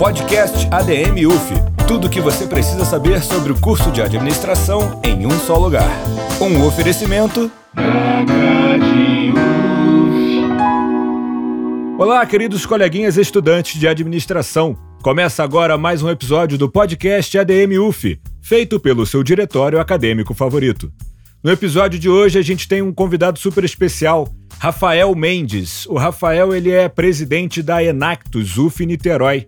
Podcast ADM UF. Tudo o que você precisa saber sobre o curso de administração em um só lugar. Um oferecimento. Olá, queridos coleguinhas estudantes de administração. Começa agora mais um episódio do podcast ADM UF, feito pelo seu diretório acadêmico favorito. No episódio de hoje a gente tem um convidado super especial, Rafael Mendes. O Rafael ele é presidente da Enactus UF Niterói.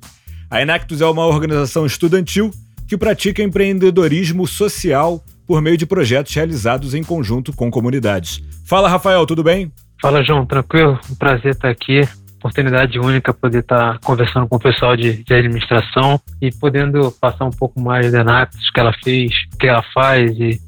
A Enactus é uma organização estudantil que pratica empreendedorismo social por meio de projetos realizados em conjunto com comunidades. Fala, Rafael, tudo bem? Fala, João, tranquilo? Um prazer estar aqui. Oportunidade única poder estar conversando com o pessoal de, de administração e podendo passar um pouco mais da Enactus, que ela fez, o que ela faz e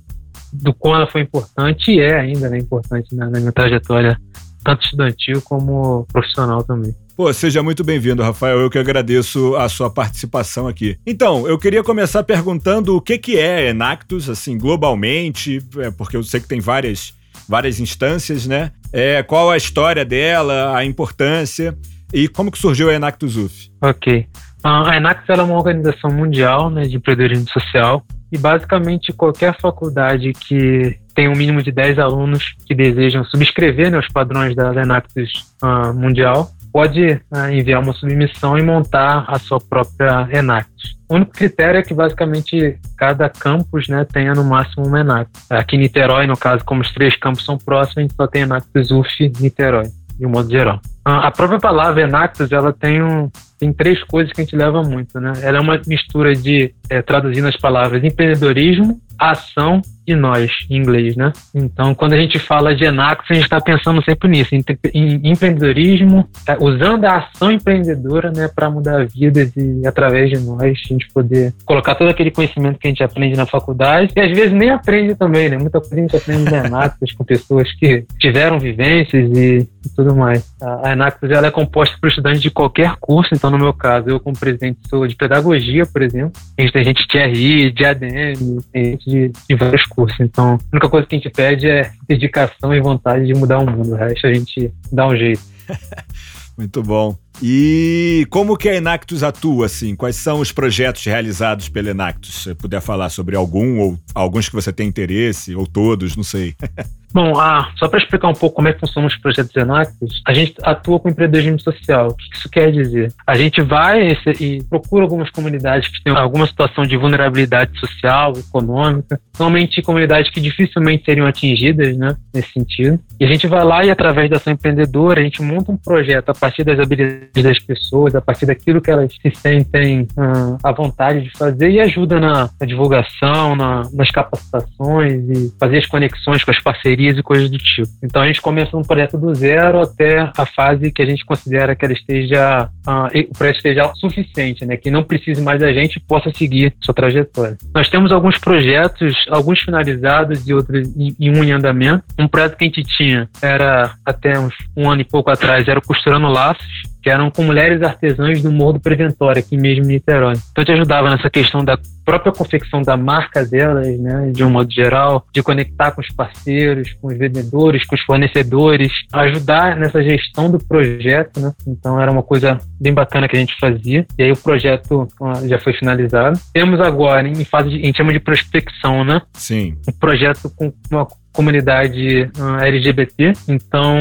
do quão ela foi importante e é ainda né, importante na, na minha trajetória, tanto estudantil como profissional também. Pô, seja muito bem-vindo, Rafael. Eu que agradeço a sua participação aqui. Então, eu queria começar perguntando o que, que é Enactus, assim, globalmente, é, porque eu sei que tem várias, várias instâncias, né? É, qual a história dela, a importância e como que surgiu a Enactus UF? Ok. A Enactus é uma organização mundial né, de empreendedorismo social e basicamente qualquer faculdade que tem um mínimo de 10 alunos que desejam subscrever né, os padrões da Enactus uh, mundial pode uh, enviar uma submissão e montar a sua própria Enactus. O único critério é que basicamente cada campus né, tenha no máximo uma Enactus. Aqui em Niterói, no caso, como os três campos são próximos, a gente só tem Enactus UF Niterói, de um modo geral. A própria palavra Enactus, ela tem, um, tem três coisas que a gente leva muito, né? Ela é uma mistura de, é, traduzindo as palavras, empreendedorismo, ação e nós, em inglês, né? Então, quando a gente fala de Enactus, a gente está pensando sempre nisso, em, em empreendedorismo, é, usando a ação empreendedora, né, para mudar vidas e através de nós, a gente poder colocar todo aquele conhecimento que a gente aprende na faculdade, e às vezes nem aprende também, né? Muita coisa a gente aprende na Enactus com pessoas que tiveram vivências e, e tudo mais. A, a Enactus, ela é composta por estudantes de qualquer curso, então, no meu caso, eu como presidente sou de pedagogia, por exemplo, a gente tem gente de RI, de ADM, tem gente de, de vários curso. Então, a única coisa que a gente pede é dedicação e vontade de mudar o mundo. O resto a gente dá um jeito. Muito bom. E como que a Enactus atua, assim? Quais são os projetos realizados pela Enactus? Se puder falar sobre algum ou alguns que você tem interesse, ou todos, não sei. Bom, ah, só para explicar um pouco como é que funcionam os projetos Enactus, a gente atua com empreendedorismo social. O que isso quer dizer? A gente vai e procura algumas comunidades que têm alguma situação de vulnerabilidade social, econômica, normalmente comunidades que dificilmente seriam atingidas, né, nesse sentido. E a gente vai lá e através da ação empreendedora, a gente monta um projeto a partir das habilidades das pessoas, a partir daquilo que elas se sentem uh, à vontade de fazer e ajuda na, na divulgação, na, nas capacitações e fazer as conexões com as parcerias e coisas do tipo. Então a gente começa um projeto do zero até a fase que a gente considera que ela esteja, o projeto esteja suficiente, né? que não precise mais da gente e possa seguir sua trajetória. Nós temos alguns projetos, alguns finalizados e outros em, em um em andamento. Um projeto que a gente tinha era até uns um ano e pouco atrás, era Costurando Laços, que eram com mulheres artesãs do Morro do Preventório, aqui mesmo em Niterói. Então, te ajudava nessa questão da própria confecção da marca delas, né, de um modo geral, de conectar com os parceiros, com os vendedores, com os fornecedores, ajudar nessa gestão do projeto, né? Então, era uma coisa bem bacana que a gente fazia. E aí, o projeto já foi finalizado. Temos agora, em fase de, a gente chama de prospecção, né? Sim. Um projeto com uma comunidade uh, LGBT. Então,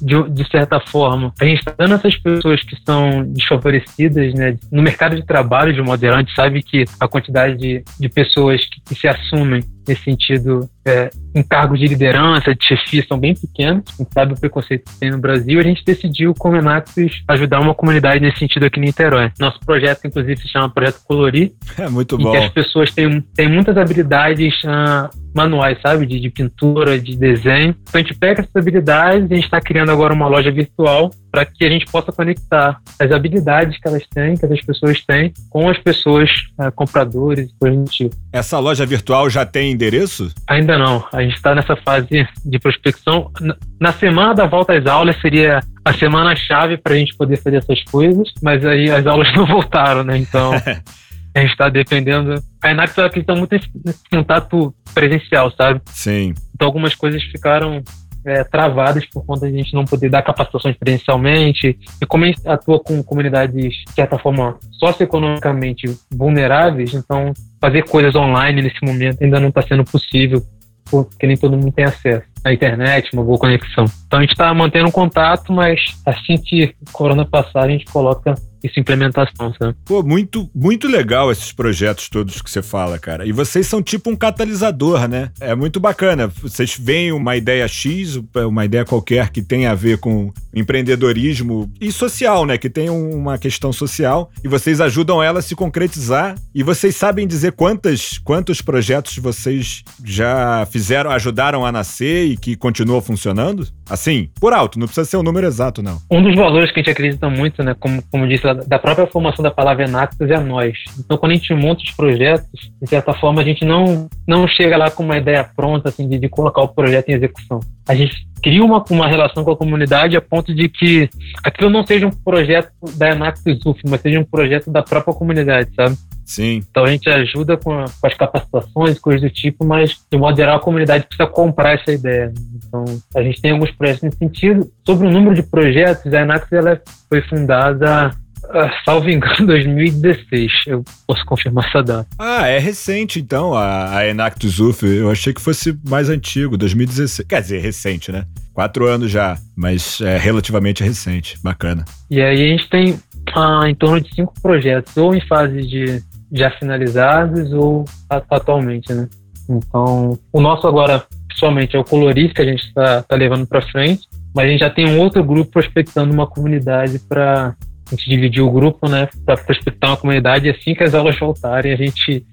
de, de, certa forma, a gente está dando essas pessoas que são desfavorecidas né, no mercado de trabalho, de modo geral, a gente sabe que a quantidade de, de pessoas que, que se assumem nesse sentido, é, em cargos de liderança, de chefia, são bem pequenos. A gente sabe o preconceito que tem no Brasil. A gente decidiu, como Enactus, ajudar uma comunidade nesse sentido aqui em Niterói. Nosso projeto, inclusive, se chama Projeto Colorir. É muito bom. Que as pessoas têm, têm muitas habilidades uh, manuais, sabe? De, de, pintura, de desenho. Então a gente pega essas habilidades e a gente está criando agora uma loja virtual para que a gente possa conectar as habilidades que elas têm, que as pessoas têm, com as pessoas uh, compradores e coisas do tipo. Essa loja virtual já tem endereço? Ainda não. A gente está nessa fase de prospecção. Na semana da volta às aulas seria a semana-chave para a gente poder fazer essas coisas, mas aí as aulas não voltaram, né? Então. a gente está dependendo. A Enax acredita muito nesse contato presencial, sabe? Sim. Então algumas coisas ficaram é, travadas por conta de a gente não poder dar capacitações presencialmente. E como a gente atua com comunidades, de certa forma, socioeconomicamente vulneráveis, então fazer coisas online nesse momento ainda não está sendo possível, porque nem todo mundo tem acesso à internet, uma boa conexão. Então a gente está mantendo contato, mas assim que o corona passar, a gente coloca isso implementação, sabe? Pô, muito, muito legal esses projetos todos que você fala, cara. E vocês são tipo um catalisador, né? É muito bacana. Vocês veem uma ideia X, uma ideia qualquer que tenha a ver com empreendedorismo e social, né? Que tem uma questão social e vocês ajudam ela a se concretizar. E vocês sabem dizer quantas, quantos projetos vocês já fizeram, ajudaram a nascer e que continuam funcionando? Assim, por alto, não precisa ser um número exato, não. Um dos valores que a gente acredita muito, né? Como, como disse da própria formação da palavra Enactus é nós. Então, quando a gente monta os projetos, de certa forma, a gente não, não chega lá com uma ideia pronta, assim, de, de colocar o projeto em execução. A gente cria uma, uma relação com a comunidade a ponto de que aquilo não seja um projeto da Enactus UF, mas seja um projeto da própria comunidade, sabe? Sim. Então a gente ajuda com, a, com, as capacitações, coisas do tipo, mas de modo geral a comunidade precisa comprar essa ideia. Então a gente tem alguns projetos nesse sentido. Sobre o número de projetos, a Enax ela foi fundada Uh, salvo engano, 2016. Eu posso confirmar essa data. Ah, é recente então, a, a Enactus UF. Eu achei que fosse mais antigo, 2016. Quer dizer, recente, né? Quatro anos já, mas é relativamente recente. Bacana. E aí a gente tem ah, em torno de cinco projetos, ou em fase de já finalizados, ou atualmente, né? Então, o nosso agora, pessoalmente, é o Coloris, que a gente está tá levando para frente, mas a gente já tem um outro grupo prospectando uma comunidade para a gente dividiu o grupo, né, para prospectar uma comunidade e assim que as aulas voltarem, a gente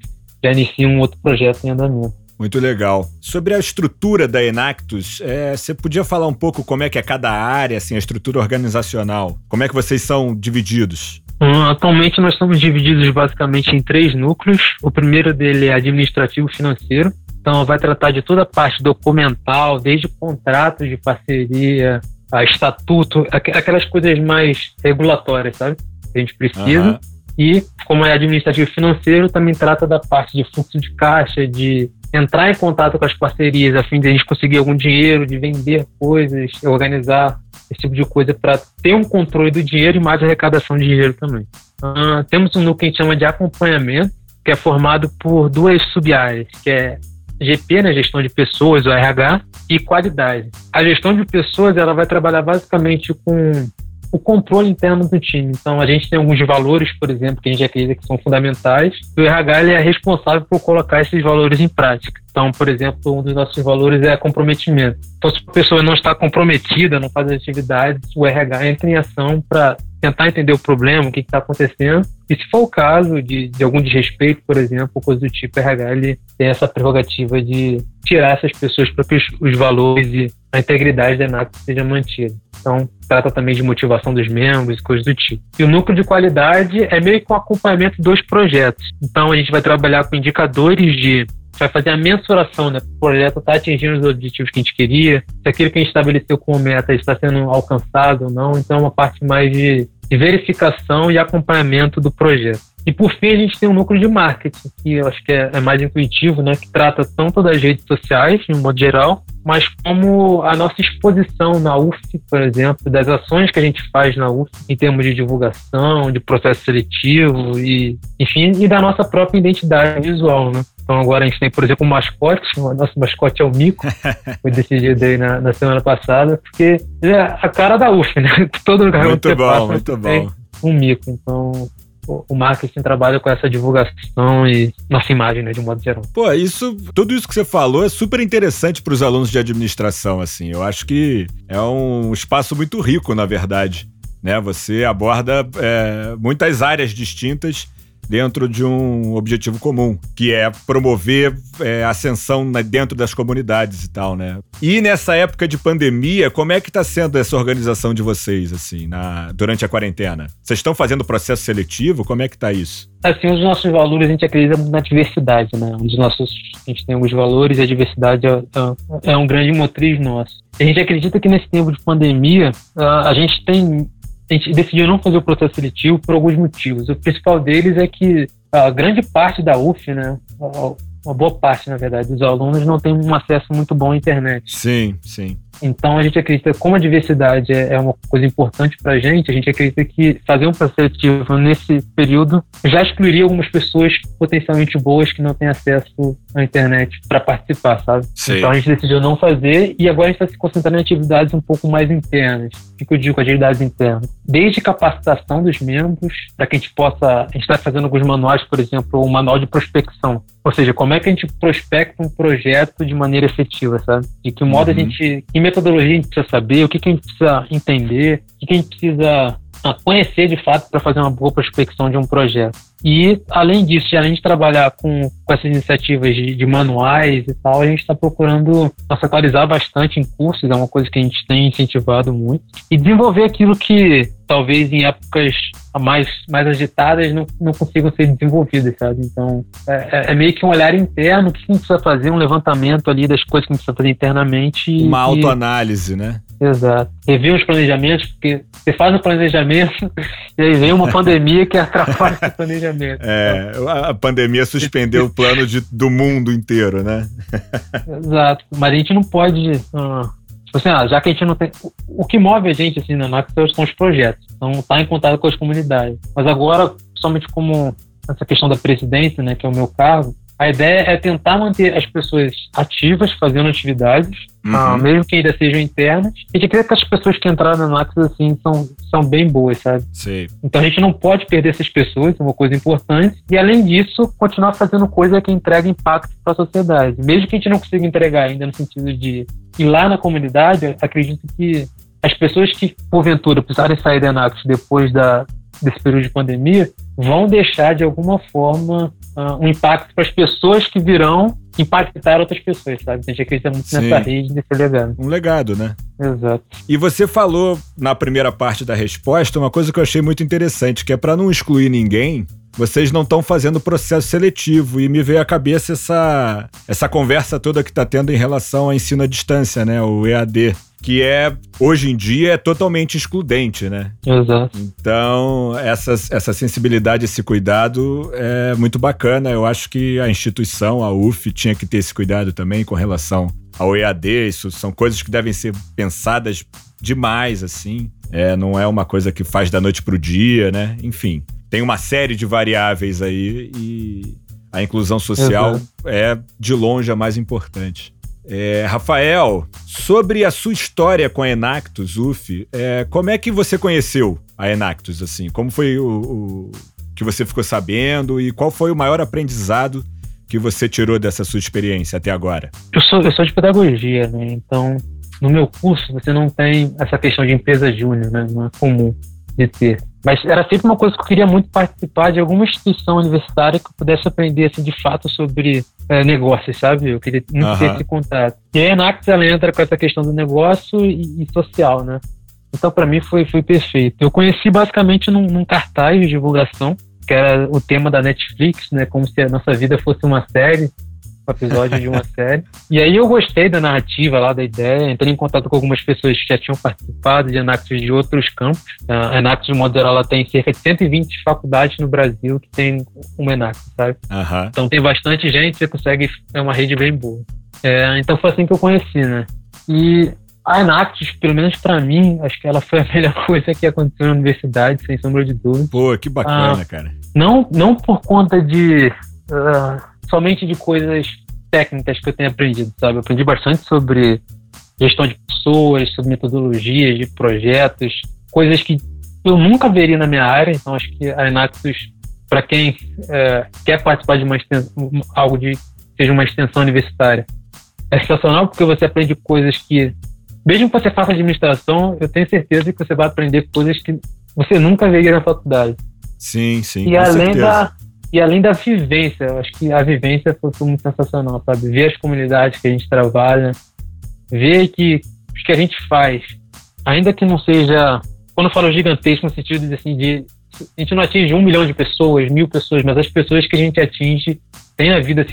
já inicia um outro projeto em andamento. Muito legal. Sobre a estrutura da Enactus, é, você podia falar um pouco como é que é cada área, assim, a estrutura organizacional? Como é que vocês são divididos? Hum, atualmente nós estamos divididos basicamente em três núcleos. O primeiro dele é administrativo financeiro. Então vai tratar de toda a parte documental, desde contratos de parceria, a estatuto, aquelas coisas mais regulatórias, sabe? Que a gente precisa. Uhum. E, como é administrativo financeiro, também trata da parte de fluxo de caixa, de entrar em contato com as parcerias a fim de a gente conseguir algum dinheiro, de vender coisas, organizar esse tipo de coisa para ter um controle do dinheiro e mais arrecadação de dinheiro também. Uh, temos um núcleo que a gente chama de acompanhamento, que é formado por duas sub-áreas, que é GP, né, gestão de pessoas, o RH, e qualidade. A gestão de pessoas ela vai trabalhar basicamente com o controle interno do time. Então, a gente tem alguns valores, por exemplo, que a gente acredita que são fundamentais. E o RH ele é responsável por colocar esses valores em prática. Então, por exemplo, um dos nossos valores é comprometimento. Então, se a pessoa não está comprometida, não faz atividades, o RH entra em ação para tentar entender o problema, o que está acontecendo. E se for o caso de, de algum desrespeito, por exemplo, coisa do tipo, RH ele tem essa prerrogativa de tirar essas pessoas para que os, os, valores e a integridade da ENAC seja mantida. Então, trata também de motivação dos membros e coisas do tipo. E o núcleo de qualidade é meio que um acompanhamento dos projetos. Então, a gente vai trabalhar com indicadores de vai fazer a mensuração, né? O projeto está atingindo os objetivos que a gente queria, se aquilo que a gente estabeleceu como meta está sendo alcançado ou não. Então, é uma parte mais de, verificação e acompanhamento do projeto. E por fim, a gente tem um núcleo de marketing, que eu acho que é, é, mais intuitivo, né? Que trata tanto das redes sociais, de um modo geral, mas como a nossa exposição na UF, por exemplo, das ações que a gente faz na UF em termos de divulgação, de processo seletivo e, enfim, e da nossa própria identidade visual, né? Então agora a gente tem, por exemplo, um mascote, o nosso mascote é o Mico, foi decidido aí na, na semana passada, porque é a cara da UF, né? Todo lugar muito bom, passa, muito bom. um Mico, então o marketing trabalha com essa divulgação e nossa imagem, né, de um modo geral. Pô, isso, tudo isso que você falou é super interessante para os alunos de administração, assim. Eu acho que é um espaço muito rico, na verdade. Né? Você aborda é, muitas áreas distintas dentro de um objetivo comum, que é promover é, ascensão dentro das comunidades e tal, né? E nessa época de pandemia, como é que está sendo essa organização de vocês, assim, na, durante a quarentena? Vocês estão fazendo processo seletivo? Como é que está isso? Assim, os nossos valores, a gente acredita na diversidade, né? Um dos nossos, a gente tem alguns valores e a diversidade é, é, é um grande motriz nosso. A gente acredita que nesse tempo de pandemia, a gente tem a gente decidiu não fazer o processo seletivo por alguns motivos. O principal deles é que a grande parte da UF, né, uma boa parte, na verdade, dos alunos não tem um acesso muito bom à internet. Sim, sim. Então a gente acredita, como a diversidade é, é uma coisa importante para a gente, a gente acredita que fazer um processo seletivo nesse período já excluiria algumas pessoas potencialmente boas que não têm acesso à internet para participar, sabe? Sim. Então a gente decidiu não fazer e agora a gente está se concentrando em atividades um pouco mais internas. O que eu digo com atividades internas? Desde capacitação dos membros, para que a gente possa. A gente está fazendo alguns manuais, por exemplo, o um manual de prospecção. Ou seja, como é que a gente prospecta um projeto de maneira efetiva, sabe? De que modo uhum. a gente. Que metodologia a gente precisa saber, o que, que a gente precisa entender, o que, que a gente precisa conhecer de fato para fazer uma boa prospecção de um projeto. E, além disso, além de trabalhar com, com essas iniciativas de, de manuais e tal, a gente está procurando se atualizar bastante em cursos, é uma coisa que a gente tem incentivado muito, e desenvolver aquilo que talvez em épocas mais, mais agitadas não, não consigam ser desenvolvidas, sabe? Então, é, é, é meio que um olhar interno, o que a gente precisa fazer, um levantamento ali das coisas que a gente precisa fazer internamente. Uma e, autoanálise, né? Exato. Rever os planejamentos, porque você faz o planejamento e aí vem uma pandemia que atrapalha esse planejamento. É, a pandemia suspendeu o plano de, do mundo inteiro, né? Exato. Mas a gente não pode. Uh, tipo assim, ah, já que a gente não tem. O, que move a gente assim na Maxwell são os projetos. Então, estar tá em contato com as comunidades. Mas agora, somente como essa questão da presidência, né, que é o meu cargo, a ideia é tentar manter as pessoas ativas, fazendo atividades, uhum. uh, mesmo que ainda sejam internas. E gente acredita que as pessoas que entraram na Naxos, assim, são, são bem boas, sabe? Sim. Então a gente não pode perder essas pessoas, é uma coisa importante. E além disso, continuar fazendo coisa que entrega impacto para a sociedade. Mesmo que a gente não consiga entregar ainda no sentido de ir lá na comunidade, acredito que as pessoas que, porventura, precisarem sair da Naxos depois da, desse período de pandemia, vão deixar de alguma forma uh, um impacto para as pessoas que virão impactar outras pessoas, sabe? A gente acredita muito Sim. nessa rede desse legado. Um legado, né? Exato. E você falou na primeira parte da resposta uma coisa que eu achei muito interessante, que é para não excluir ninguém, vocês não estão fazendo processo seletivo. E me veio à cabeça essa, essa conversa toda que está tendo em relação ao ensino à distância, né? O EAD. Que é, hoje em dia, é totalmente excludente, né? Exato. Então, essa, essa sensibilidade, esse cuidado é muito bacana. Eu acho que a instituição, a UF, tinha que ter esse cuidado também com relação ao EAD. Isso são coisas que devem ser pensadas demais, assim. É, não é uma coisa que faz da noite pro dia, né? Enfim tem uma série de variáveis aí e a inclusão social uhum. é de longe a mais importante. É, Rafael, sobre a sua história com a Enactus, UF, é, como é que você conheceu a Enactus, assim? Como foi o, o, que você ficou sabendo e qual foi o maior aprendizado que você tirou dessa sua experiência até agora? Eu sou, eu sou de pedagogia, né? Então, no meu curso, você não tem essa questão de empresa júnior, né? Não é comum de ter. Mas era sempre uma coisa que eu queria muito participar de alguma instituição universitária que eu pudesse aprender assim, de fato sobre é, negócios, sabe? Eu queria muito uhum. ter esse contato. E a Enax, ela entra com essa questão do negócio e, e social, né? Então, para mim, foi, foi perfeito. Eu conheci basicamente num, num cartaz de divulgação, que era o tema da Netflix, né? Como se a nossa vida fosse uma série um episódio de uma série. E aí eu gostei da narrativa lá, da ideia, entrei em contato com algumas pessoas que já tinham participado de Anactus de outros campos. A Anactus, de modo geral, ela tem cerca de 120 faculdades no Brasil que tem uma Anactus, sabe? Uhum. Então tem bastante gente, você consegue, é uma rede bem boa. É, então foi assim que eu conheci, né? E a Enactus, pelo menos para mim, acho que ela foi a melhor coisa que aconteceu na universidade, sem sombra de dúvida. Pô, que bacana, ah, cara. Não, não por conta de... Uh, somente de coisas técnicas que eu tenho aprendido, sabe? Eu aprendi bastante sobre gestão de pessoas, sobre metodologias de projetos, coisas que eu nunca veria na minha área. Então, acho que a Enaxus, para quem é, quer participar de uma extensão, algo de seja uma extensão universitária, é sensacional porque você aprende coisas que, mesmo que você faça administração, eu tenho certeza que você vai aprender coisas que você nunca veria na faculdade. Sim, sim. E além certeza. da e além da vivência, eu acho que a vivência foi, muito sensacional, sabe? Ver as comunidades que a gente trabalha, ver que o que a gente faz, ainda que não seja, quando eu falo gigantesco, no sentido de, assim, de a gente não atinge um milhão de pessoas, mil pessoas, mas as pessoas que a gente atinge têm a vida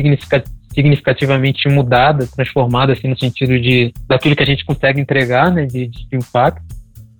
significativamente mudada, transformada, assim, no sentido de daquilo que a gente consegue entregar, né, de, de impacto.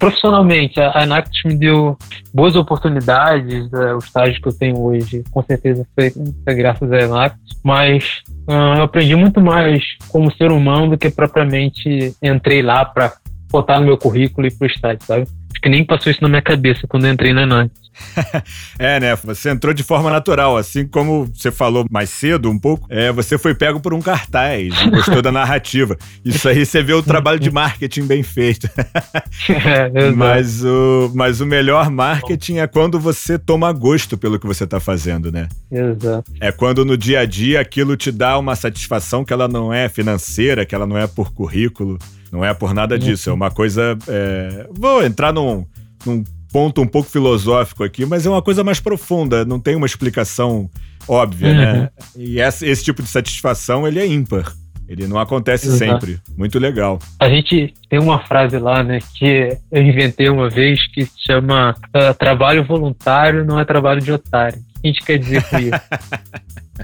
Profissionalmente, a Enactus me deu boas oportunidades, é, o estágio que eu tenho hoje, com certeza foi, foi graças a Enactus, mas uh, eu aprendi muito mais como ser humano do que propriamente entrei lá para botar no meu currículo e pro estágio, sabe? Acho que nem passou isso na minha cabeça quando eu entrei na Enactus. é, né? Você entrou de forma natural, assim como você falou mais cedo um pouco. É, você foi pego por um cartaz, gostou da narrativa. Isso aí você vê o trabalho de marketing bem feito. é, mas, o, mas o melhor marketing é quando você toma gosto pelo que você está fazendo, né? Exato. É quando no dia a dia aquilo te dá uma satisfação que ela não é financeira, que ela não é por currículo, não é por nada disso. É uma coisa. É... Vou entrar num, num ponto um pouco filosófico aqui, mas é uma coisa mais profunda, não tem uma explicação óbvia, né? uhum. né? E esse, esse tipo de satisfação, ele é ímpar. Ele não acontece Exato. sempre. Muito legal. A gente tem uma frase lá, né, que eu inventei uma vez que se chama uh, trabalho voluntário não é trabalho de otário. A gente quer dizer com isso?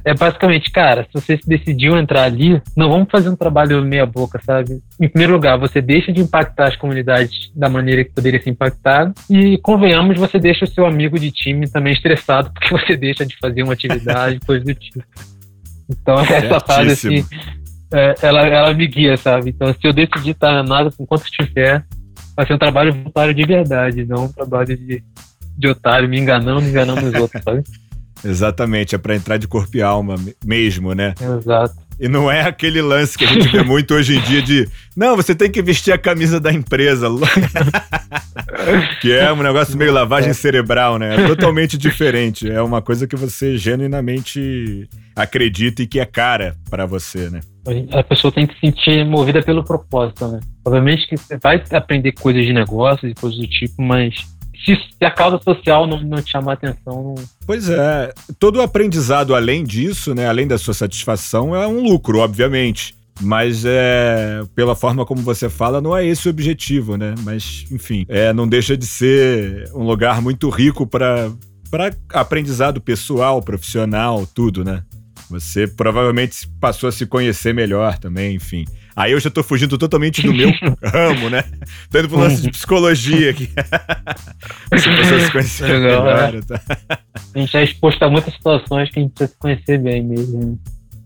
É basicamente, cara, se você decidiu entrar ali, não vamos fazer um trabalho meia boca, sabe? Em primeiro lugar, você deixa de impactar as comunidades da maneira que poderia ser impactado e, convenhamos, você deixa o seu amigo de time também estressado porque você deixa de fazer uma atividade, coisa do tipo. Então, essa fase, assim, é, ela, ela me guia, sabe? Então, se eu decidir estar nada enquanto estiver, vai ser um trabalho voluntário de verdade, não um trabalho de, de otário, me enganando, me enganando os outros, sabe? Exatamente, é para entrar de corpo e alma mesmo, né? Exato. E não é aquele lance que a gente vê muito hoje em dia de não, você tem que vestir a camisa da empresa. que é um negócio meio lavagem cerebral, né? É totalmente diferente. É uma coisa que você genuinamente acredita e que é cara para você, né? A pessoa tem que se sentir movida pelo propósito, né? Obviamente que você vai aprender coisas de negócios e coisas do tipo, mas se, a causa social não, não te chamar atenção. Não... Pois é, todo aprendizado além disso, né, além da sua satisfação, é um lucro, obviamente. Mas é pela forma como você fala, não é esse o objetivo, né? Mas, enfim, é, não deixa de ser um lugar muito rico para aprendizado pessoal, profissional, tudo, né? Você provavelmente passou a se conhecer melhor também, enfim. Aí eu já tô fugindo totalmente do meu ramo, né? Tô indo pro lance de psicologia aqui. Você passou a se conhecer Legal, melhor. É. Tá? A gente é exposto a muitas situações que a gente precisa se conhecer bem mesmo.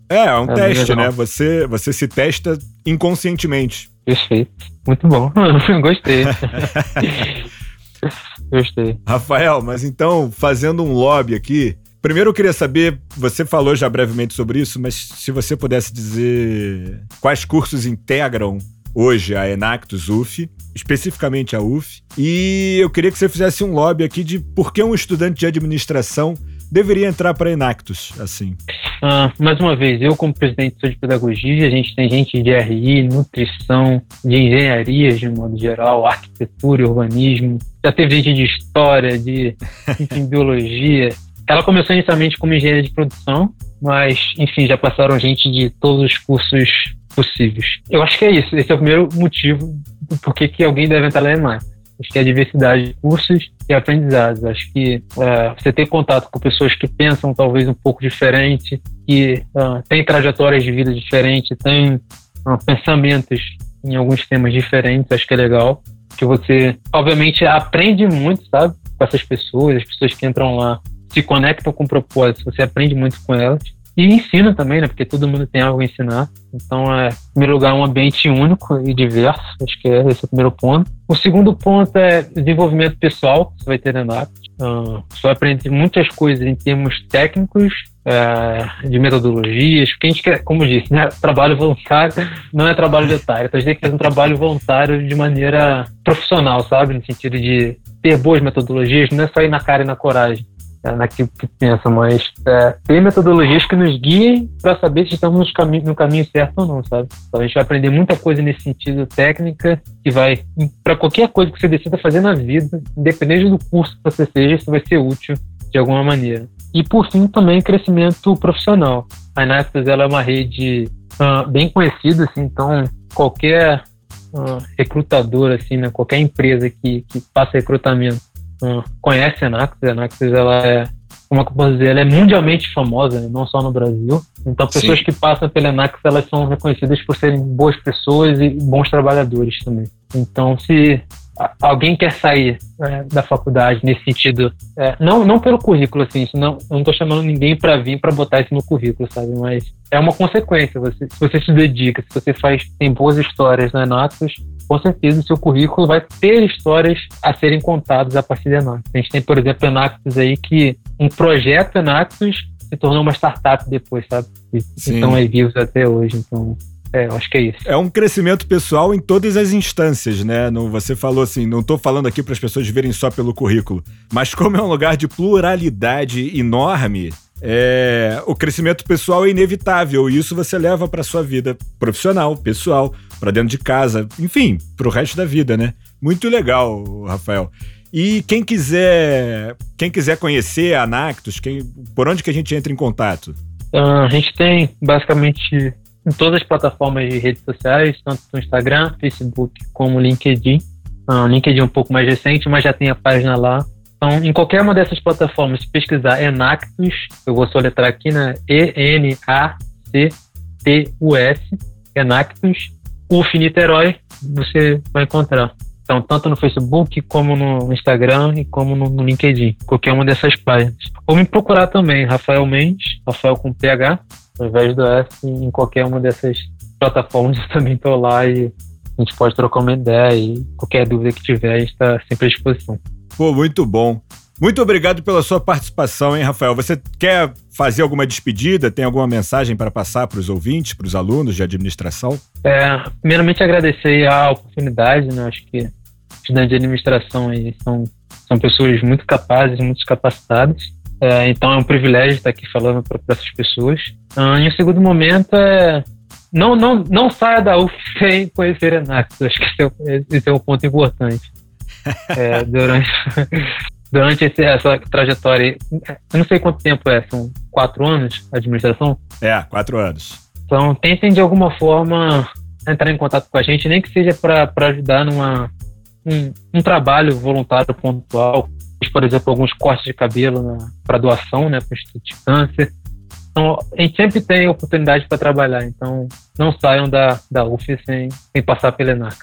É, é um é teste, né? Você, você se testa inconscientemente. Perfeito. Muito bom. Gostei. Gostei. Rafael, mas então, fazendo um lobby aqui, Primeiro eu queria saber, você falou já brevemente sobre isso, mas se você pudesse dizer quais cursos integram hoje a Enactus UF, especificamente a UF, e eu queria que você fizesse um lobby aqui de por que um estudante de administração deveria entrar para Enactus, assim. Ah, mais uma vez, eu como presidente de pedagogia, a gente tem gente de RI, nutrição, de engenharia de modo geral, arquitetura, urbanismo, já teve gente de história, de biologia, ela começou inicialmente como engenheira de produção, mas, enfim, já passaram gente de todos os cursos possíveis. Eu acho que é isso. Esse é o primeiro motivo porquê que alguém deve entrar na EMAC. Acho que é a diversidade de cursos e aprendizados. Acho que é, você ter contato com pessoas que pensam talvez um pouco diferente, que uh, têm trajetórias de vida diferentes, têm uh, pensamentos em alguns temas diferentes, acho que é legal. Que você, obviamente, aprende muito, sabe? Com essas pessoas, as pessoas que entram lá se conectam com o propósito, você aprende muito com elas. E ensina também, né? Porque todo mundo tem algo a ensinar. Então, é, em primeiro lugar, um ambiente único e diverso. Acho que é esse é o primeiro ponto. O segundo ponto é desenvolvimento pessoal, você vai ter na. Uh, você vai aprender muitas coisas em termos técnicos, é, de metodologias. Porque a gente quer, como eu disse, né? Trabalho voluntário não é trabalho de otário. Então, a gente tem que fazer um trabalho voluntário de maneira profissional, sabe? No sentido de ter boas metodologias, não é só ir na cara e na coragem naquilo que pensa, mas é, tem metodologias que nos guiem para saber se estamos no caminho, no caminho certo ou não, sabe? Então a gente vai aprender muita coisa nesse sentido técnica que vai para qualquer coisa que você decida fazer na vida, independente do curso que você seja, isso vai ser útil de alguma maneira. E por fim também crescimento profissional. A Inactus ela é uma rede uh, bem conhecida, assim, então qualquer uh, recrutador, assim, né, qualquer empresa que, que faça recrutamento conhece a Anaxis. A Anaxis, ela é, como é que eu posso dizer, ela é mundialmente famosa, né? não só no Brasil. Então, pessoas Sim. que passam pela Anaxis, elas são reconhecidas por serem boas pessoas e bons trabalhadores também. Então, se alguém quer sair é, da faculdade nesse sentido, é, não, não pelo currículo, assim, não, eu não estou chamando ninguém para vir para botar isso no currículo, sabe? Mas é uma consequência. Você, se você se dedica, se você faz, tem boas histórias na Enatos, com certeza o seu currículo vai ter histórias a serem contadas a partir de Enatos. A gente tem, por exemplo, Enatos aí que um projeto Enatos se tornou uma startup depois, sabe? E Sim. estão aí vivos até hoje. Então, é, eu acho que é isso. É um crescimento pessoal em todas as instâncias, né? Não, você falou assim, não estou falando aqui para as pessoas verem só pelo currículo, mas como é um lugar de pluralidade enorme, é, o crescimento pessoal é inevitável e isso você leva para sua vida profissional, pessoal, para dentro de casa, enfim, para o resto da vida, né? Muito legal, Rafael. E quem quiser, quem quiser conhecer a Anactus, quem, por onde que a gente entra em contato? Uh, a gente tem basicamente em todas as plataformas de redes sociais, tanto no Instagram, Facebook como LinkedIn. Uh, LinkedIn é um pouco mais recente, mas já tem a página lá. Então, em qualquer uma dessas plataformas, se pesquisar Enactus, eu vou soletrar aqui, né? E-N-A-C-T-U-S, Enactus, UF Niterói, você vai encontrar. Então, tanto no Facebook, como no Instagram e como no, no LinkedIn, qualquer uma dessas páginas. Ou me procurar também, Rafael Mendes, Rafael com PH, ao invés do F, em qualquer uma dessas plataformas eu também estou lá e a gente pode trocar uma ideia e qualquer dúvida que tiver, a gente está sempre à disposição. Pô, muito bom. Muito obrigado pela sua participação, hein, Rafael? Você quer fazer alguma despedida? Tem alguma mensagem para passar para os ouvintes, para os alunos de administração? É, primeiramente agradecer a oportunidade, né? Acho que estudantes de administração aí são, são pessoas muito capazes, muito capacitadas. É, então é um privilégio estar aqui falando para essas pessoas. Ah, em um segundo momento é não, não, não saia da UF sem conhecer Enax. Acho que esse é, esse é um ponto importante. É, durante durante esse, essa trajetória, eu não sei quanto tempo é, são quatro anos a administração? É, quatro anos. Então tentem de alguma forma entrar em contato com a gente, nem que seja para ajudar numa um, um trabalho voluntário pontual, por exemplo, alguns cortes de cabelo para doação, né, para o Instituto de Câncer. Então, a gente sempre tem oportunidade para trabalhar, então não saiam da, da UF sem, sem passar pela Enax.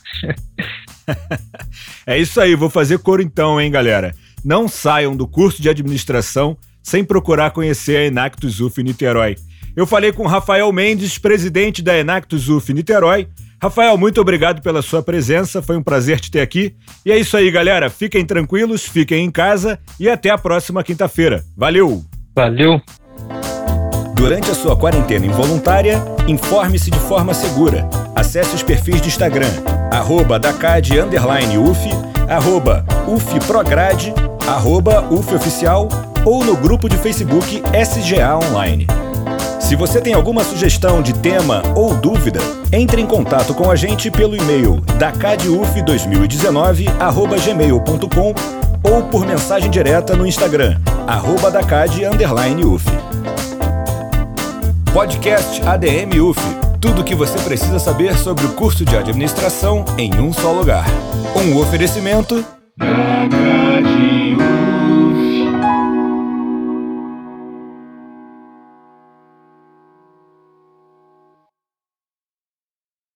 é isso aí, vou fazer coro então, hein, galera. Não saiam do curso de administração sem procurar conhecer a Enactus UF Niterói. Eu falei com Rafael Mendes, presidente da Enactus UF Niterói, Rafael, muito obrigado pela sua presença, foi um prazer te ter aqui. E é isso aí, galera. Fiquem tranquilos, fiquem em casa e até a próxima quinta-feira. Valeu! Valeu! Durante a sua quarentena involuntária, informe-se de forma segura. Acesse os perfis de Instagram, arroba Dacad, UF, arroba UFPrograde, arroba UFOficial ou no grupo de Facebook SGA Online. Se você tem alguma sugestão de tema ou dúvida, entre em contato com a gente pelo e-mail dacaduf2019@gmail.com ou por mensagem direta no Instagram @dacad_uf. Podcast ADM UF. Tudo o que você precisa saber sobre o curso de administração em um só lugar. Um oferecimento.